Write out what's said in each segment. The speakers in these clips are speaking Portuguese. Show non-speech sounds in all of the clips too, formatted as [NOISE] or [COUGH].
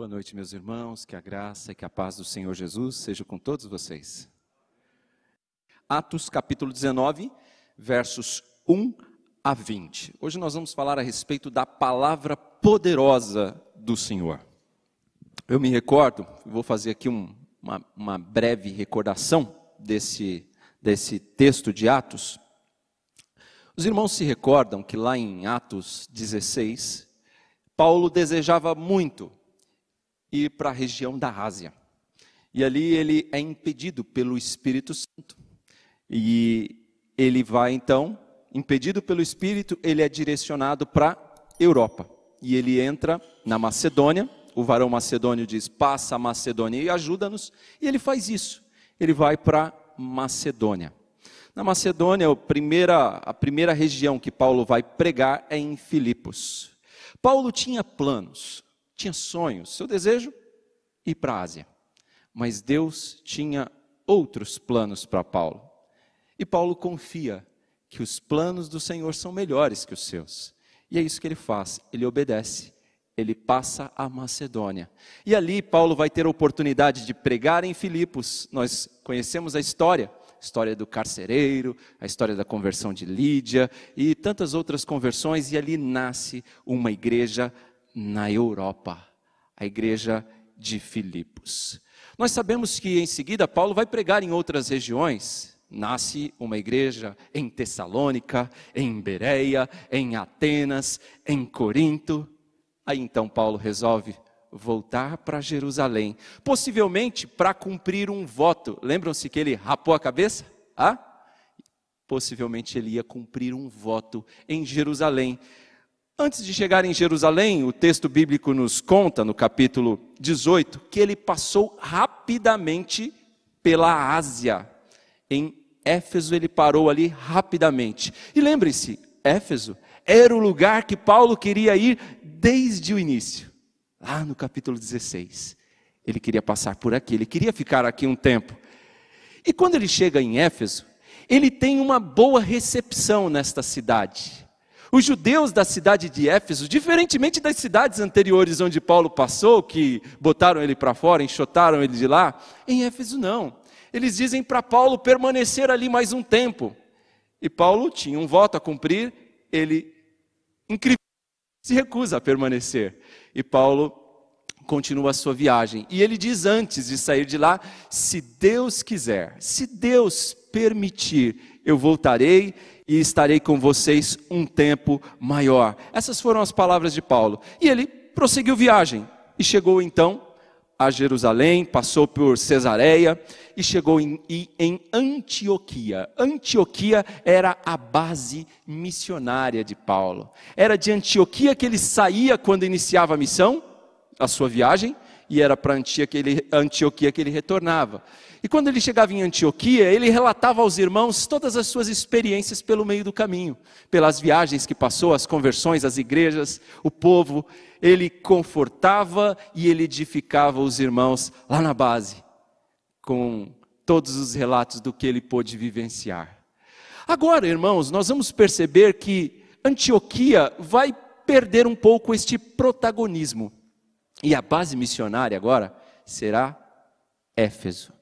Boa noite, meus irmãos. Que a graça e que a paz do Senhor Jesus seja com todos vocês. Atos capítulo 19, versos 1 a 20. Hoje nós vamos falar a respeito da palavra poderosa do Senhor. Eu me recordo, vou fazer aqui um, uma, uma breve recordação desse, desse texto de Atos. Os irmãos se recordam que lá em Atos 16, Paulo desejava muito ir para a região da Ásia. E ali ele é impedido pelo Espírito Santo. E ele vai então, impedido pelo Espírito, ele é direcionado para Europa. E ele entra na Macedônia. O varão macedônio diz: "Passa a Macedônia e ajuda-nos". E ele faz isso. Ele vai para Macedônia. Na Macedônia, a primeira, a primeira região que Paulo vai pregar é em Filipos. Paulo tinha planos, tinha sonhos, seu desejo ir para a Ásia. Mas Deus tinha outros planos para Paulo. E Paulo confia que os planos do Senhor são melhores que os seus. E é isso que ele faz, ele obedece. Ele passa a Macedônia. E ali Paulo vai ter a oportunidade de pregar em Filipos. Nós conhecemos a história história do carcereiro, a história da conversão de Lídia e tantas outras conversões, e ali nasce uma igreja na Europa, a igreja de Filipos. Nós sabemos que em seguida Paulo vai pregar em outras regiões. Nasce uma igreja em Tessalônica, em Bereia, em Atenas, em Corinto. Aí então Paulo resolve voltar para Jerusalém, possivelmente para cumprir um voto. Lembram-se que ele rapou a cabeça? Ah? Possivelmente ele ia cumprir um voto em Jerusalém. Antes de chegar em Jerusalém, o texto bíblico nos conta, no capítulo 18, que ele passou rapidamente pela Ásia. Em Éfeso ele parou ali rapidamente. E lembre-se, Éfeso era o lugar que Paulo queria ir desde o início, lá no capítulo 16. Ele queria passar por aqui, ele queria ficar aqui um tempo. E quando ele chega em Éfeso, ele tem uma boa recepção nesta cidade. Os judeus da cidade de Éfeso, diferentemente das cidades anteriores onde Paulo passou, que botaram ele para fora, enxotaram ele de lá, em Éfeso não. Eles dizem para Paulo permanecer ali mais um tempo. E Paulo tinha um voto a cumprir, ele se recusa a permanecer. E Paulo continua a sua viagem. E ele diz antes de sair de lá: se Deus quiser, se Deus permitir, eu voltarei e estarei com vocês um tempo maior. Essas foram as palavras de Paulo. E ele prosseguiu viagem e chegou então a Jerusalém, passou por Cesareia e chegou em, em Antioquia. Antioquia era a base missionária de Paulo. Era de Antioquia que ele saía quando iniciava a missão, a sua viagem, e era para Antioquia que ele retornava. E quando ele chegava em Antioquia, ele relatava aos irmãos todas as suas experiências pelo meio do caminho, pelas viagens que passou, as conversões, as igrejas, o povo. Ele confortava e ele edificava os irmãos lá na base, com todos os relatos do que ele pôde vivenciar. Agora, irmãos, nós vamos perceber que Antioquia vai perder um pouco este protagonismo. E a base missionária agora será Éfeso.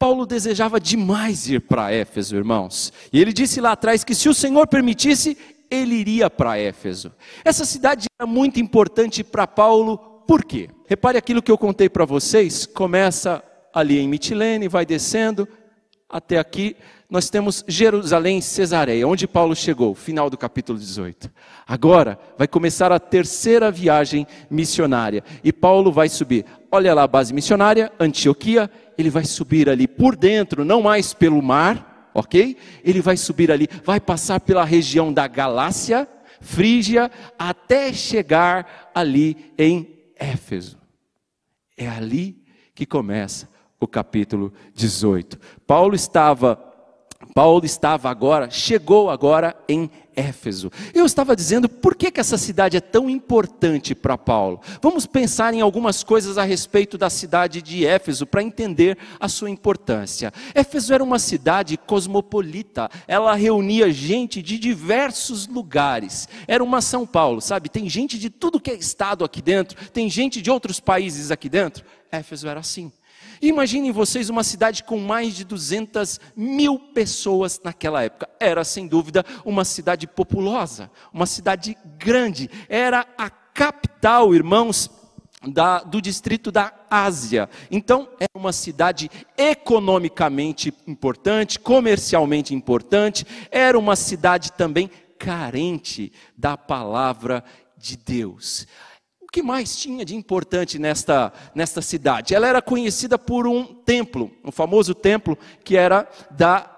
Paulo desejava demais ir para Éfeso, irmãos. E ele disse lá atrás que se o Senhor permitisse, ele iria para Éfeso. Essa cidade era muito importante para Paulo, por quê? Repare aquilo que eu contei para vocês, começa ali em Mitilene, vai descendo até aqui, nós temos Jerusalém Cesareia, onde Paulo chegou, final do capítulo 18. Agora vai começar a terceira viagem missionária e Paulo vai subir. Olha lá a base missionária, Antioquia, ele vai subir ali por dentro, não mais pelo mar, ok? Ele vai subir ali, vai passar pela região da Galácia, Frígia, até chegar ali em Éfeso. É ali que começa o capítulo 18. Paulo estava Paulo estava agora, chegou agora em Éfeso. Eu estava dizendo por que, que essa cidade é tão importante para Paulo. Vamos pensar em algumas coisas a respeito da cidade de Éfeso para entender a sua importância. Éfeso era uma cidade cosmopolita, ela reunia gente de diversos lugares. Era uma São Paulo, sabe? Tem gente de tudo que é estado aqui dentro, tem gente de outros países aqui dentro. Éfeso era assim. Imaginem vocês uma cidade com mais de 200 mil pessoas naquela época. Era, sem dúvida, uma cidade populosa, uma cidade grande. Era a capital, irmãos, da, do distrito da Ásia. Então, era uma cidade economicamente importante, comercialmente importante, era uma cidade também carente da palavra de Deus o que mais tinha de importante nesta, nesta cidade? Ela era conhecida por um templo, um famoso templo que era da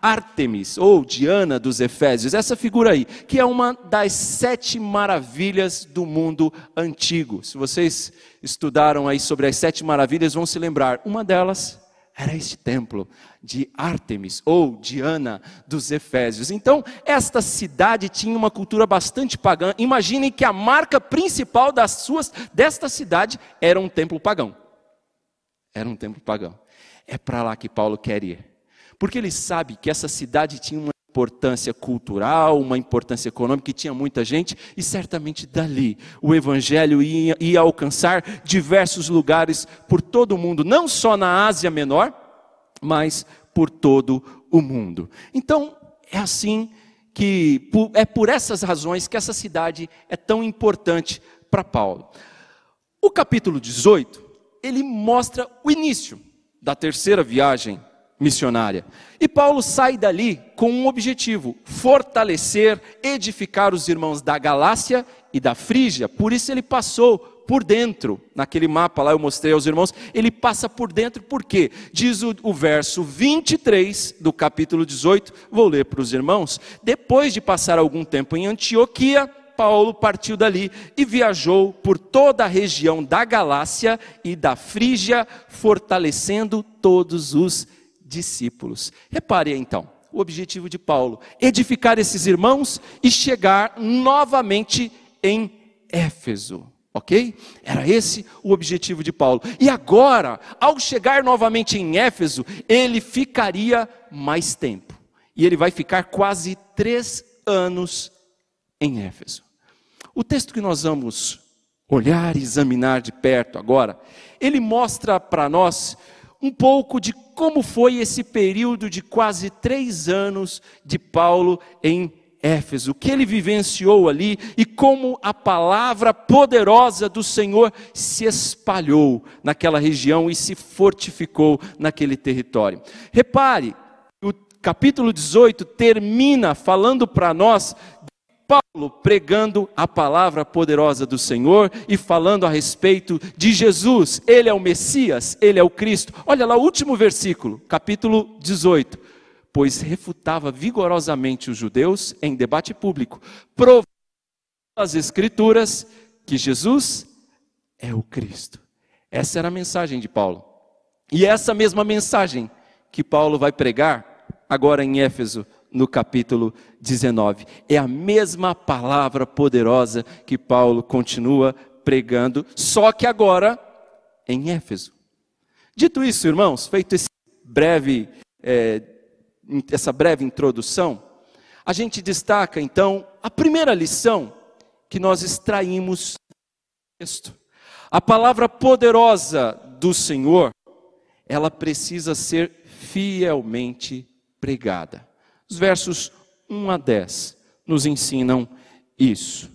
Artemis, ou Diana dos Efésios, essa figura aí, que é uma das sete maravilhas do mundo antigo. Se vocês estudaram aí sobre as sete maravilhas, vão se lembrar, uma delas era este templo de Ártemis ou Diana dos Efésios. Então, esta cidade tinha uma cultura bastante pagã. Imaginem que a marca principal das suas desta cidade era um templo pagão. Era um templo pagão. É para lá que Paulo quer ir. Porque ele sabe que essa cidade tinha uma importância cultural, uma importância econômica, que tinha muita gente, e certamente dali o evangelho ia, ia alcançar diversos lugares por todo o mundo, não só na Ásia Menor, mas por todo o mundo. Então, é assim que, é por essas razões que essa cidade é tão importante para Paulo. O capítulo 18, ele mostra o início da terceira viagem missionária. E Paulo sai dali com um objetivo: fortalecer, edificar os irmãos da Galácia e da Frígia. Por isso ele passou por dentro, naquele mapa lá eu mostrei aos irmãos, ele passa por dentro, por quê? Diz o, o verso 23 do capítulo 18, vou ler para os irmãos. Depois de passar algum tempo em Antioquia, Paulo partiu dali e viajou por toda a região da Galácia e da Frígia, fortalecendo todos os discípulos. Repare então, o objetivo de Paulo: edificar esses irmãos e chegar novamente em Éfeso. Ok? Era esse o objetivo de Paulo. E agora, ao chegar novamente em Éfeso, ele ficaria mais tempo. E ele vai ficar quase três anos em Éfeso. O texto que nós vamos olhar e examinar de perto agora, ele mostra para nós um pouco de como foi esse período de quase três anos de Paulo em Éfeso, o que ele vivenciou ali e como a palavra poderosa do Senhor se espalhou naquela região e se fortificou naquele território. Repare, o capítulo 18 termina falando para nós Paulo pregando a palavra poderosa do Senhor e falando a respeito de Jesus. Ele é o Messias, ele é o Cristo. Olha lá o último versículo, capítulo 18. Pois refutava vigorosamente os judeus em debate público, provando as Escrituras que Jesus é o Cristo. Essa era a mensagem de Paulo. E essa mesma mensagem que Paulo vai pregar agora em Éfeso no capítulo 19. É a mesma palavra poderosa que Paulo continua pregando, só que agora em Éfeso. Dito isso, irmãos, feito esse breve, é, essa breve introdução, a gente destaca então a primeira lição que nós extraímos do texto. A palavra poderosa do Senhor, ela precisa ser fielmente pregada. Os versos 1 a 10 nos ensinam isso.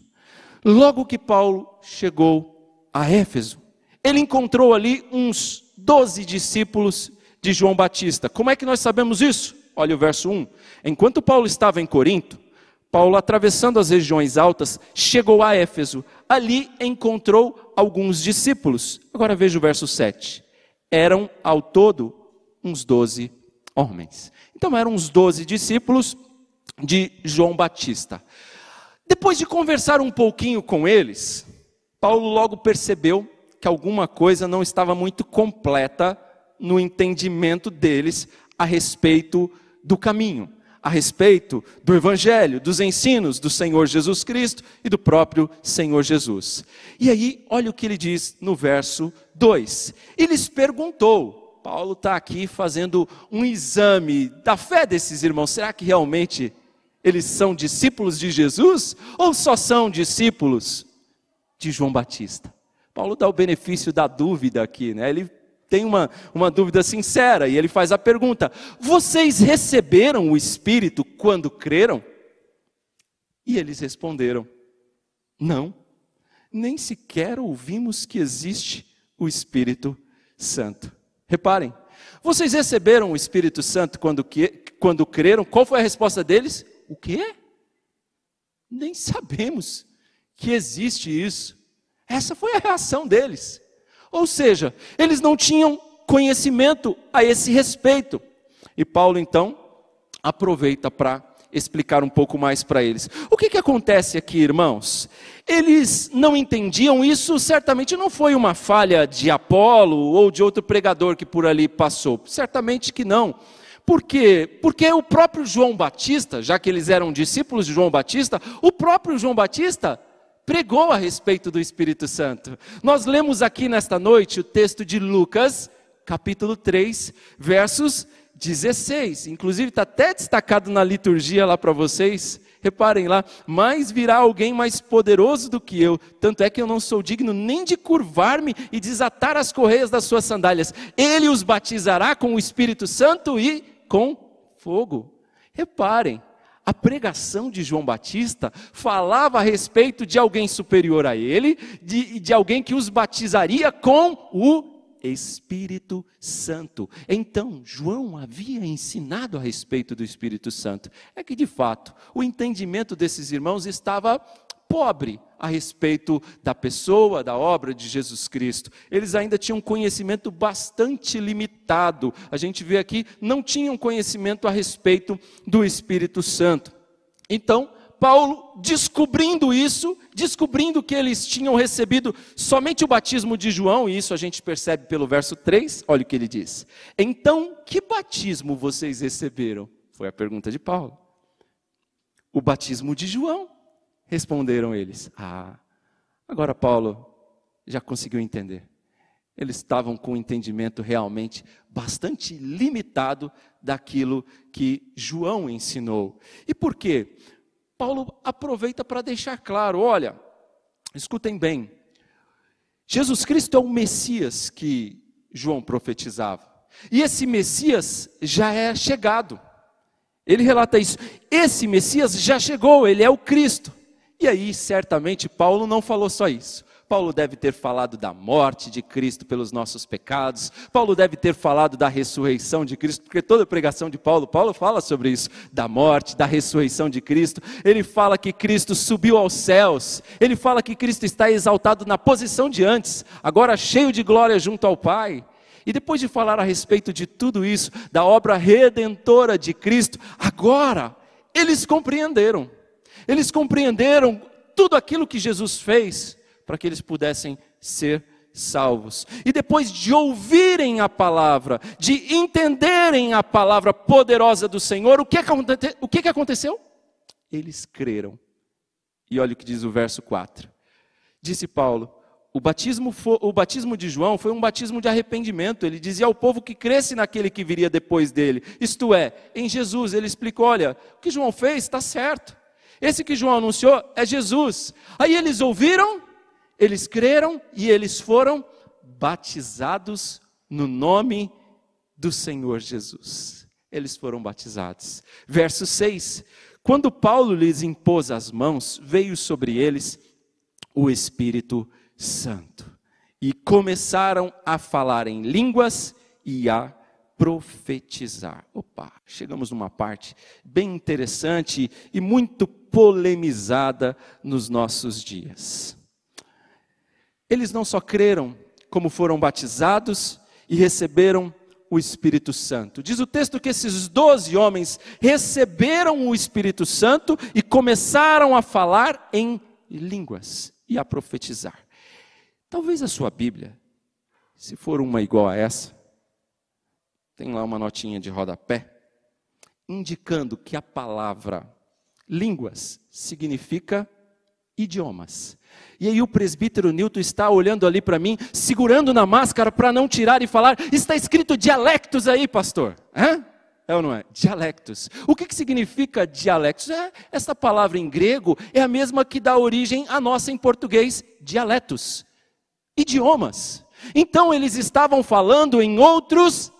Logo que Paulo chegou a Éfeso, ele encontrou ali uns doze discípulos de João Batista. Como é que nós sabemos isso? Olha o verso 1. Enquanto Paulo estava em Corinto, Paulo, atravessando as regiões altas, chegou a Éfeso. Ali encontrou alguns discípulos. Agora veja o verso 7. Eram ao todo uns doze homens. Então eram os doze discípulos de João Batista. Depois de conversar um pouquinho com eles, Paulo logo percebeu que alguma coisa não estava muito completa no entendimento deles a respeito do caminho, a respeito do Evangelho, dos ensinos do Senhor Jesus Cristo e do próprio Senhor Jesus. E aí, olha o que ele diz no verso 2: Ele lhes perguntou, Paulo está aqui fazendo um exame da fé desses irmãos, será que realmente eles são discípulos de Jesus ou só são discípulos de João Batista? Paulo dá o benefício da dúvida aqui, né? Ele tem uma, uma dúvida sincera e ele faz a pergunta: Vocês receberam o Espírito quando creram? E eles responderam: Não, nem sequer ouvimos que existe o Espírito Santo. Reparem, vocês receberam o Espírito Santo quando, que, quando creram? Qual foi a resposta deles? O quê? Nem sabemos que existe isso. Essa foi a reação deles. Ou seja, eles não tinham conhecimento a esse respeito. E Paulo então aproveita para explicar um pouco mais para eles. O que, que acontece aqui, irmãos? Eles não entendiam isso, certamente não foi uma falha de Apolo ou de outro pregador que por ali passou. Certamente que não. Por quê? Porque o próprio João Batista, já que eles eram discípulos de João Batista, o próprio João Batista pregou a respeito do Espírito Santo. Nós lemos aqui nesta noite o texto de Lucas, capítulo 3, versos 16. Inclusive está até destacado na liturgia lá para vocês. Reparem lá, mas virá alguém mais poderoso do que eu, tanto é que eu não sou digno nem de curvar-me e desatar as correias das suas sandálias. Ele os batizará com o Espírito Santo e com fogo. Reparem, a pregação de João Batista falava a respeito de alguém superior a ele, de, de alguém que os batizaria com o Espírito Santo. Então, João havia ensinado a respeito do Espírito Santo. É que, de fato, o entendimento desses irmãos estava pobre a respeito da pessoa, da obra de Jesus Cristo. Eles ainda tinham conhecimento bastante limitado. A gente vê aqui, não tinham conhecimento a respeito do Espírito Santo. Então, Paulo, descobrindo isso, descobrindo que eles tinham recebido somente o batismo de João, e isso a gente percebe pelo verso 3, olha o que ele diz. Então, que batismo vocês receberam? Foi a pergunta de Paulo. O batismo de João. Responderam eles: Ah, agora Paulo já conseguiu entender. Eles estavam com um entendimento realmente bastante limitado daquilo que João ensinou. E por quê? Paulo aproveita para deixar claro: olha, escutem bem, Jesus Cristo é o Messias que João profetizava. E esse Messias já é chegado. Ele relata isso. Esse Messias já chegou, ele é o Cristo. E aí, certamente, Paulo não falou só isso. Paulo deve ter falado da morte de Cristo pelos nossos pecados. Paulo deve ter falado da ressurreição de Cristo, porque toda pregação de Paulo, Paulo fala sobre isso, da morte, da ressurreição de Cristo. Ele fala que Cristo subiu aos céus. Ele fala que Cristo está exaltado na posição de antes, agora cheio de glória junto ao Pai. E depois de falar a respeito de tudo isso, da obra redentora de Cristo, agora eles compreenderam eles compreenderam tudo aquilo que Jesus fez para que eles pudessem ser salvos. E depois de ouvirem a palavra, de entenderem a palavra poderosa do Senhor, o que, o que, que aconteceu? Eles creram. E olha o que diz o verso 4. Disse Paulo: o batismo, o batismo de João foi um batismo de arrependimento. Ele dizia ao povo que cresce naquele que viria depois dele, isto é, em Jesus. Ele explicou: olha, o que João fez está certo. Esse que João anunciou é Jesus. Aí eles ouviram, eles creram e eles foram batizados no nome do Senhor Jesus. Eles foram batizados. Verso 6: Quando Paulo lhes impôs as mãos, veio sobre eles o Espírito Santo e começaram a falar em línguas e a profetizar. Opa, chegamos numa parte bem interessante e muito polemizada nos nossos dias. Eles não só creram, como foram batizados e receberam o Espírito Santo. Diz o texto que esses doze homens receberam o Espírito Santo e começaram a falar em línguas e a profetizar. Talvez a sua Bíblia, se for uma igual a essa, tem lá uma notinha de rodapé. indicando que a palavra línguas significa idiomas. E aí o presbítero Newton está olhando ali para mim, segurando na máscara para não tirar e falar: está escrito dialectos aí, pastor. Hã? É ou não é? Dialectos. O que, que significa dialectos? É, essa palavra em grego é a mesma que dá origem à nossa em português, dialetos. Idiomas. Então eles estavam falando em outros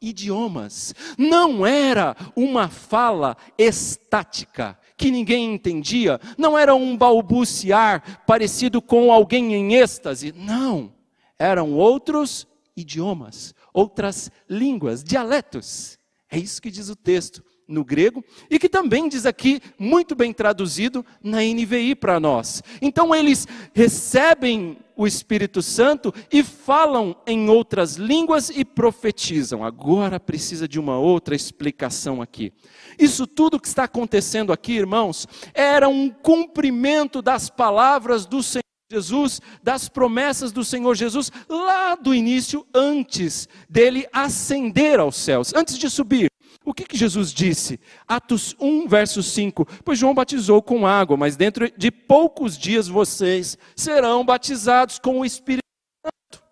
idiomas. Não era uma fala estática que ninguém entendia, não era um balbuciar parecido com alguém em êxtase. Não. Eram outros idiomas, outras línguas, dialetos. É isso que diz o texto no grego e que também diz aqui, muito bem traduzido na NVI para nós. Então eles recebem o Espírito Santo e falam em outras línguas e profetizam. Agora precisa de uma outra explicação aqui. Isso tudo que está acontecendo aqui, irmãos, era um cumprimento das palavras do Senhor. Jesus, das promessas do Senhor Jesus, lá do início, antes dele ascender aos céus, antes de subir. O que, que Jesus disse? Atos 1, verso 5. Pois João batizou com água, mas dentro de poucos dias vocês serão batizados com o Espírito Santo.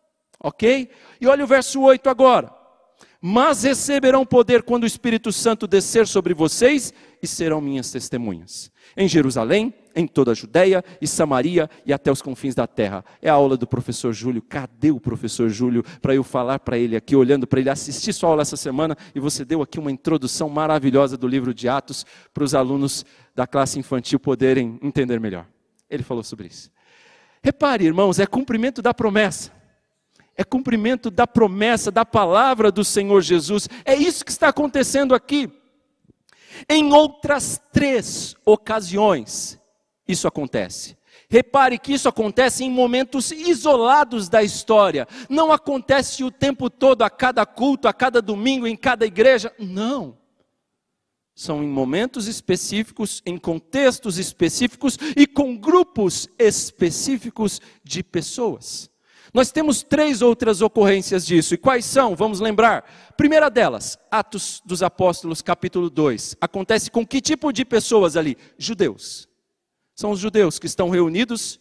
Ok? E olha o verso 8 agora. Mas receberão poder quando o Espírito Santo descer sobre vocês e serão minhas testemunhas em Jerusalém, em toda a Judéia e Samaria e até os confins da terra. É a aula do professor Júlio. Cadê o professor Júlio para eu falar para ele aqui, olhando para ele, assistir sua aula essa semana e você deu aqui uma introdução maravilhosa do livro de Atos para os alunos da classe infantil poderem entender melhor. Ele falou sobre isso. Repare, irmãos, é cumprimento da promessa. É cumprimento da promessa, da palavra do Senhor Jesus. É isso que está acontecendo aqui. Em outras três ocasiões, isso acontece. Repare que isso acontece em momentos isolados da história. Não acontece o tempo todo, a cada culto, a cada domingo, em cada igreja. Não. São em momentos específicos, em contextos específicos e com grupos específicos de pessoas. Nós temos três outras ocorrências disso. E quais são? Vamos lembrar. Primeira delas, Atos dos Apóstolos, capítulo 2. Acontece com que tipo de pessoas ali? Judeus. São os judeus que estão reunidos,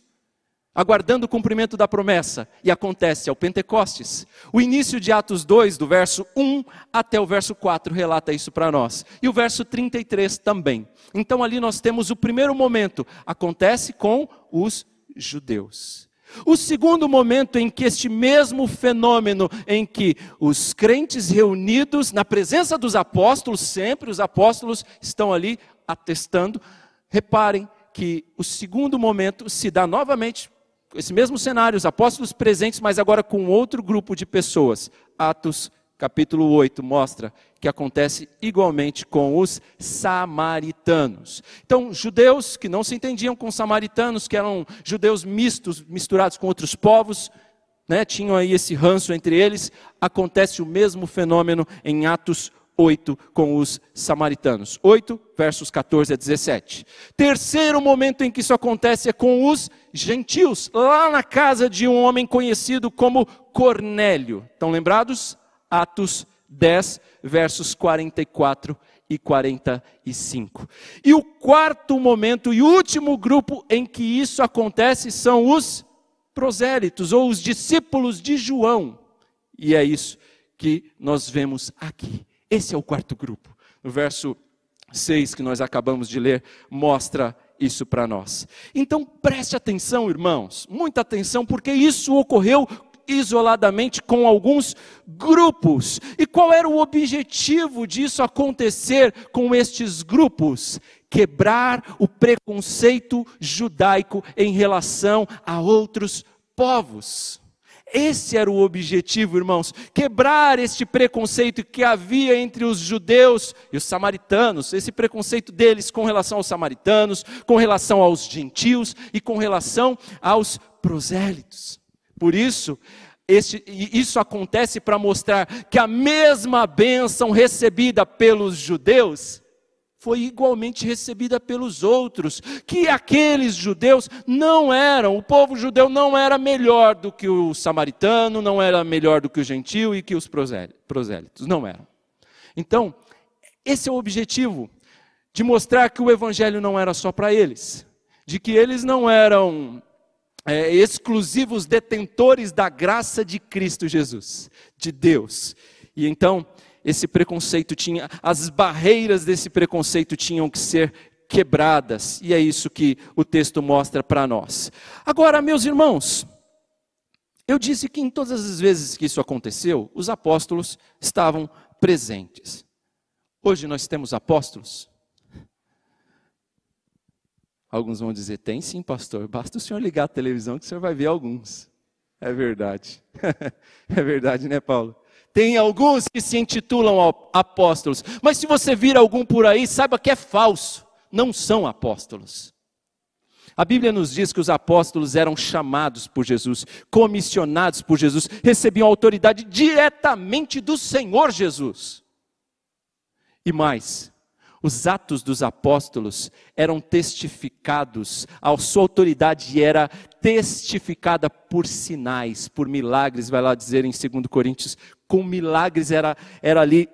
aguardando o cumprimento da promessa. E acontece ao Pentecostes. O início de Atos 2, do verso 1 até o verso 4, relata isso para nós. E o verso 33 também. Então ali nós temos o primeiro momento. Acontece com os judeus. O segundo momento em que este mesmo fenômeno, em que os crentes reunidos na presença dos apóstolos, sempre os apóstolos estão ali atestando, reparem que o segundo momento se dá novamente, esse mesmo cenário, os apóstolos presentes, mas agora com outro grupo de pessoas. Atos capítulo 8 mostra que acontece igualmente com os samaritanos. Então, judeus que não se entendiam com samaritanos, que eram judeus mistos, misturados com outros povos, né, tinham aí esse ranço entre eles, acontece o mesmo fenômeno em Atos 8 com os samaritanos. 8, versos 14 a 17. Terceiro momento em que isso acontece é com os gentios, lá na casa de um homem conhecido como Cornélio. Estão lembrados? Atos 10, versos 44 e 45. E o quarto momento e último grupo em que isso acontece são os prosélitos, ou os discípulos de João. E é isso que nós vemos aqui. Esse é o quarto grupo. No verso 6 que nós acabamos de ler, mostra isso para nós. Então preste atenção, irmãos, muita atenção, porque isso ocorreu isoladamente com alguns grupos. E qual era o objetivo disso acontecer com estes grupos? Quebrar o preconceito judaico em relação a outros povos. Esse era o objetivo, irmãos, quebrar este preconceito que havia entre os judeus e os samaritanos, esse preconceito deles com relação aos samaritanos, com relação aos gentios e com relação aos prosélitos. Por isso, este, isso acontece para mostrar que a mesma bênção recebida pelos judeus foi igualmente recebida pelos outros, que aqueles judeus não eram, o povo judeu não era melhor do que o samaritano, não era melhor do que o gentil e que os prosélitos, não eram. Então, esse é o objetivo de mostrar que o evangelho não era só para eles, de que eles não eram é, exclusivos detentores da graça de Cristo Jesus, de Deus. E então, esse preconceito tinha, as barreiras desse preconceito tinham que ser quebradas, e é isso que o texto mostra para nós. Agora, meus irmãos, eu disse que em todas as vezes que isso aconteceu, os apóstolos estavam presentes. Hoje nós temos apóstolos? Alguns vão dizer: tem sim, pastor. Basta o senhor ligar a televisão que o senhor vai ver alguns. É verdade. [LAUGHS] é verdade, né, Paulo? Tem alguns que se intitulam apóstolos, mas se você vir algum por aí, saiba que é falso. Não são apóstolos. A Bíblia nos diz que os apóstolos eram chamados por Jesus, comissionados por Jesus, recebiam autoridade diretamente do Senhor Jesus. E mais, os atos dos apóstolos eram testificados, a sua autoridade era testificada por sinais, por milagres, vai lá dizer em 2 Coríntios, com milagres era, era ali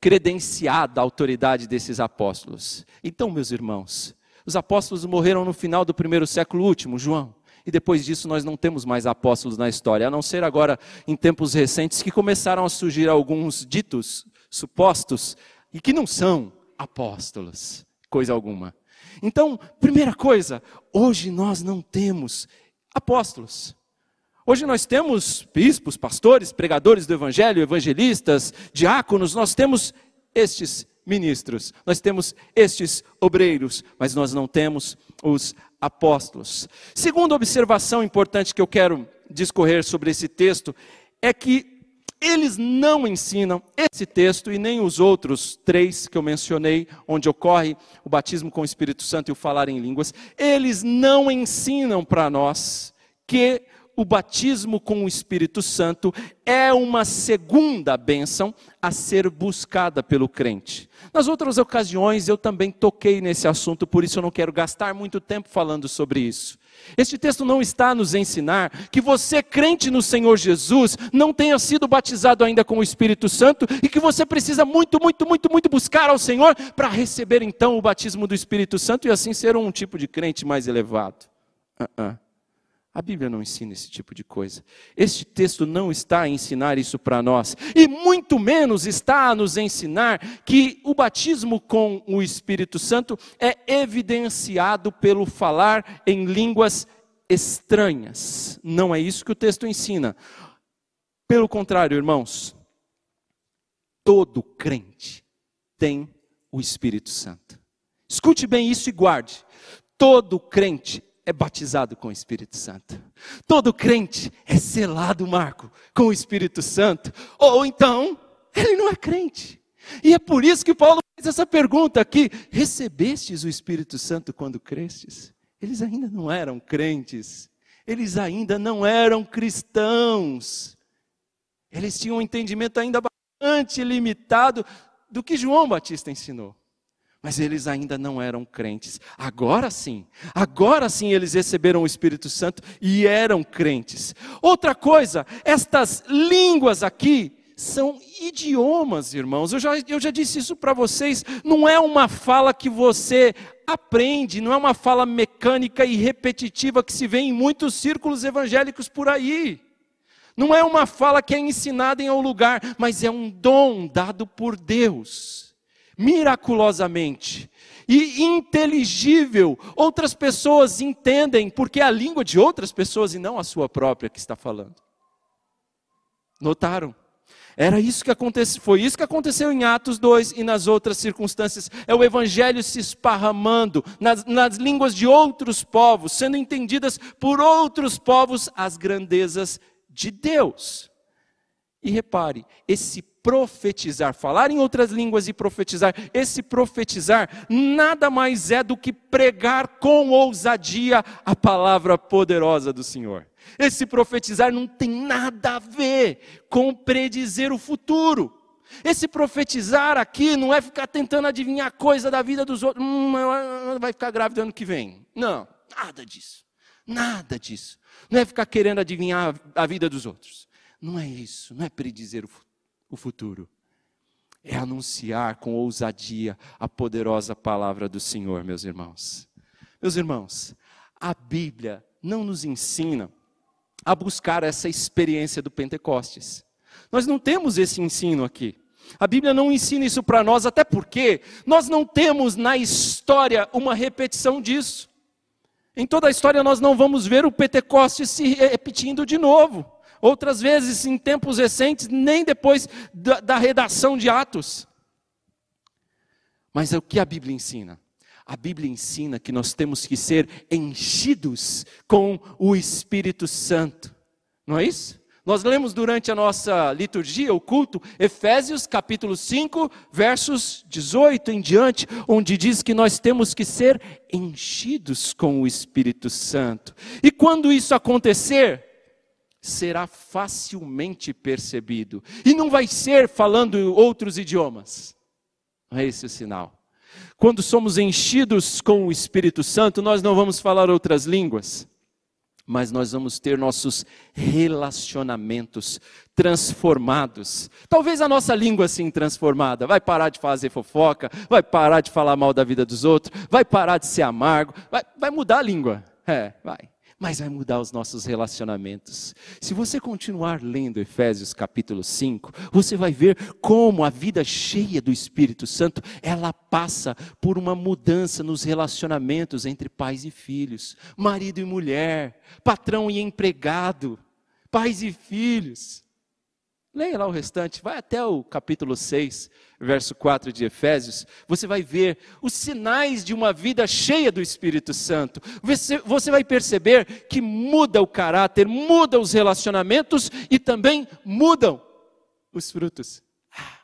credenciada a autoridade desses apóstolos. Então, meus irmãos, os apóstolos morreram no final do primeiro século último, João. E depois disso nós não temos mais apóstolos na história, a não ser agora em tempos recentes que começaram a surgir alguns ditos supostos e que não são apóstolos, coisa alguma. Então, primeira coisa, hoje nós não temos apóstolos. Hoje nós temos bispos, pastores, pregadores do evangelho, evangelistas, diáconos, nós temos estes ministros, nós temos estes obreiros, mas nós não temos os apóstolos. Segunda observação importante que eu quero discorrer sobre esse texto é que eles não ensinam esse texto e nem os outros três que eu mencionei, onde ocorre o batismo com o Espírito Santo e o falar em línguas. Eles não ensinam para nós que o batismo com o Espírito Santo é uma segunda bênção a ser buscada pelo crente. Nas outras ocasiões eu também toquei nesse assunto, por isso eu não quero gastar muito tempo falando sobre isso. Este texto não está a nos ensinar que você, crente no Senhor Jesus, não tenha sido batizado ainda com o Espírito Santo e que você precisa muito, muito, muito, muito buscar ao Senhor para receber então o batismo do Espírito Santo e assim ser um tipo de crente mais elevado. Uh -uh. A Bíblia não ensina esse tipo de coisa. Este texto não está a ensinar isso para nós, e muito menos está a nos ensinar que o batismo com o Espírito Santo é evidenciado pelo falar em línguas estranhas. Não é isso que o texto ensina. Pelo contrário, irmãos, todo crente tem o Espírito Santo. Escute bem isso e guarde. Todo crente é batizado com o Espírito Santo. Todo crente é selado, Marco, com o Espírito Santo. Ou então, ele não é crente. E é por isso que Paulo fez essa pergunta aqui: recebestes o Espírito Santo quando crestes? Eles ainda não eram crentes. Eles ainda não eram cristãos. Eles tinham um entendimento ainda bastante limitado do que João Batista ensinou mas eles ainda não eram crentes. Agora sim, agora sim eles receberam o Espírito Santo e eram crentes. Outra coisa, estas línguas aqui são idiomas, irmãos. Eu já, eu já disse isso para vocês. Não é uma fala que você aprende, não é uma fala mecânica e repetitiva que se vê em muitos círculos evangélicos por aí. Não é uma fala que é ensinada em algum lugar, mas é um dom dado por Deus miraculosamente e inteligível. Outras pessoas entendem porque é a língua de outras pessoas e não a sua própria que está falando. Notaram? Era isso que aconteceu, foi isso que aconteceu em Atos 2 e nas outras circunstâncias. É o evangelho se esparramando nas, nas línguas de outros povos, sendo entendidas por outros povos as grandezas de Deus. E repare, esse profetizar, falar em outras línguas e profetizar, esse profetizar nada mais é do que pregar com ousadia a palavra poderosa do Senhor. Esse profetizar não tem nada a ver com predizer o futuro. Esse profetizar aqui não é ficar tentando adivinhar coisa da vida dos outros. Hum, vai ficar grávida ano que vem. Não, nada disso. Nada disso. Não é ficar querendo adivinhar a vida dos outros. Não é isso. Não é predizer o futuro o futuro. é anunciar com ousadia a poderosa palavra do Senhor, meus irmãos. Meus irmãos, a Bíblia não nos ensina a buscar essa experiência do Pentecostes. Nós não temos esse ensino aqui. A Bíblia não ensina isso para nós, até porque nós não temos na história uma repetição disso. Em toda a história nós não vamos ver o Pentecostes se repetindo de novo. Outras vezes, em tempos recentes, nem depois da, da redação de Atos. Mas é o que a Bíblia ensina? A Bíblia ensina que nós temos que ser enchidos com o Espírito Santo. Não é isso? Nós lemos durante a nossa liturgia, o culto, Efésios capítulo 5, versos 18 em diante, onde diz que nós temos que ser enchidos com o Espírito Santo. E quando isso acontecer, será facilmente percebido. E não vai ser falando outros idiomas. Não é esse o sinal. Quando somos enchidos com o Espírito Santo, nós não vamos falar outras línguas mas nós vamos ter nossos relacionamentos transformados. Talvez a nossa língua assim transformada, vai parar de fazer fofoca, vai parar de falar mal da vida dos outros, vai parar de ser amargo, vai, vai mudar a língua. É, vai mas vai mudar os nossos relacionamentos. Se você continuar lendo Efésios capítulo 5, você vai ver como a vida cheia do Espírito Santo, ela passa por uma mudança nos relacionamentos entre pais e filhos, marido e mulher, patrão e empregado, pais e filhos. Leia lá o restante, vai até o capítulo 6, verso 4 de Efésios, você vai ver os sinais de uma vida cheia do Espírito Santo. Você, você vai perceber que muda o caráter, muda os relacionamentos e também mudam os frutos. Ah,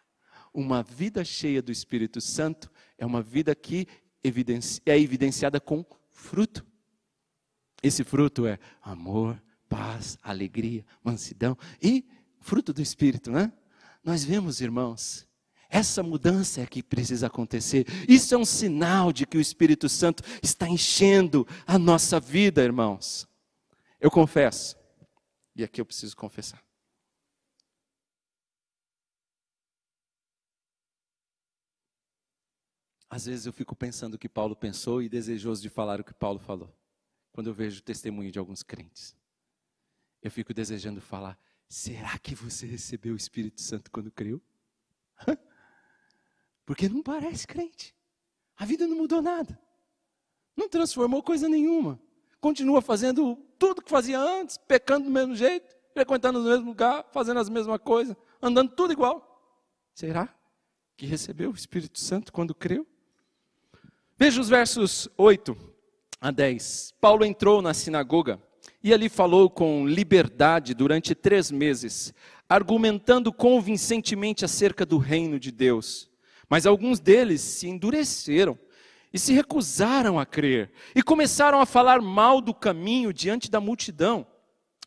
uma vida cheia do Espírito Santo é uma vida que é evidenciada com fruto. Esse fruto é amor, paz, alegria, mansidão e fruto do Espírito, né? Nós vemos, irmãos, essa mudança é que precisa acontecer. Isso é um sinal de que o Espírito Santo está enchendo a nossa vida, irmãos. Eu confesso, e aqui eu preciso confessar. Às vezes eu fico pensando o que Paulo pensou e desejoso de falar o que Paulo falou. Quando eu vejo o testemunho de alguns crentes, eu fico desejando falar: Será que você recebeu o Espírito Santo quando creu? Porque não parece crente. A vida não mudou nada. Não transformou coisa nenhuma. Continua fazendo tudo que fazia antes, pecando do mesmo jeito, frequentando no mesmo lugar, fazendo as mesmas coisas, andando tudo igual. Será que recebeu o Espírito Santo quando creu? Veja os versos 8 a 10. Paulo entrou na sinagoga e ali falou com liberdade durante três meses, argumentando convincentemente acerca do reino de Deus. Mas alguns deles se endureceram e se recusaram a crer, e começaram a falar mal do caminho diante da multidão.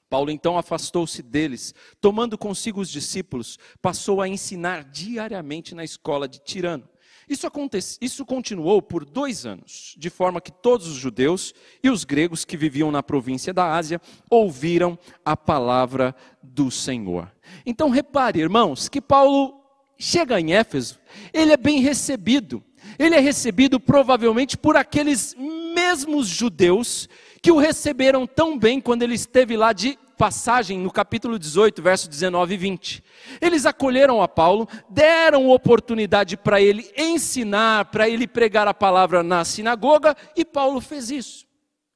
Paulo então afastou-se deles, tomando consigo os discípulos, passou a ensinar diariamente na escola de Tirano. Isso, acontece, isso continuou por dois anos, de forma que todos os judeus e os gregos que viviam na província da Ásia ouviram a palavra do Senhor. Então repare, irmãos, que Paulo chega em Éfeso, ele é bem recebido. Ele é recebido provavelmente por aqueles mesmos judeus que o receberam tão bem quando ele esteve lá de passagem no capítulo 18, verso 19 e 20. Eles acolheram a Paulo, deram oportunidade para ele ensinar, para ele pregar a palavra na sinagoga, e Paulo fez isso.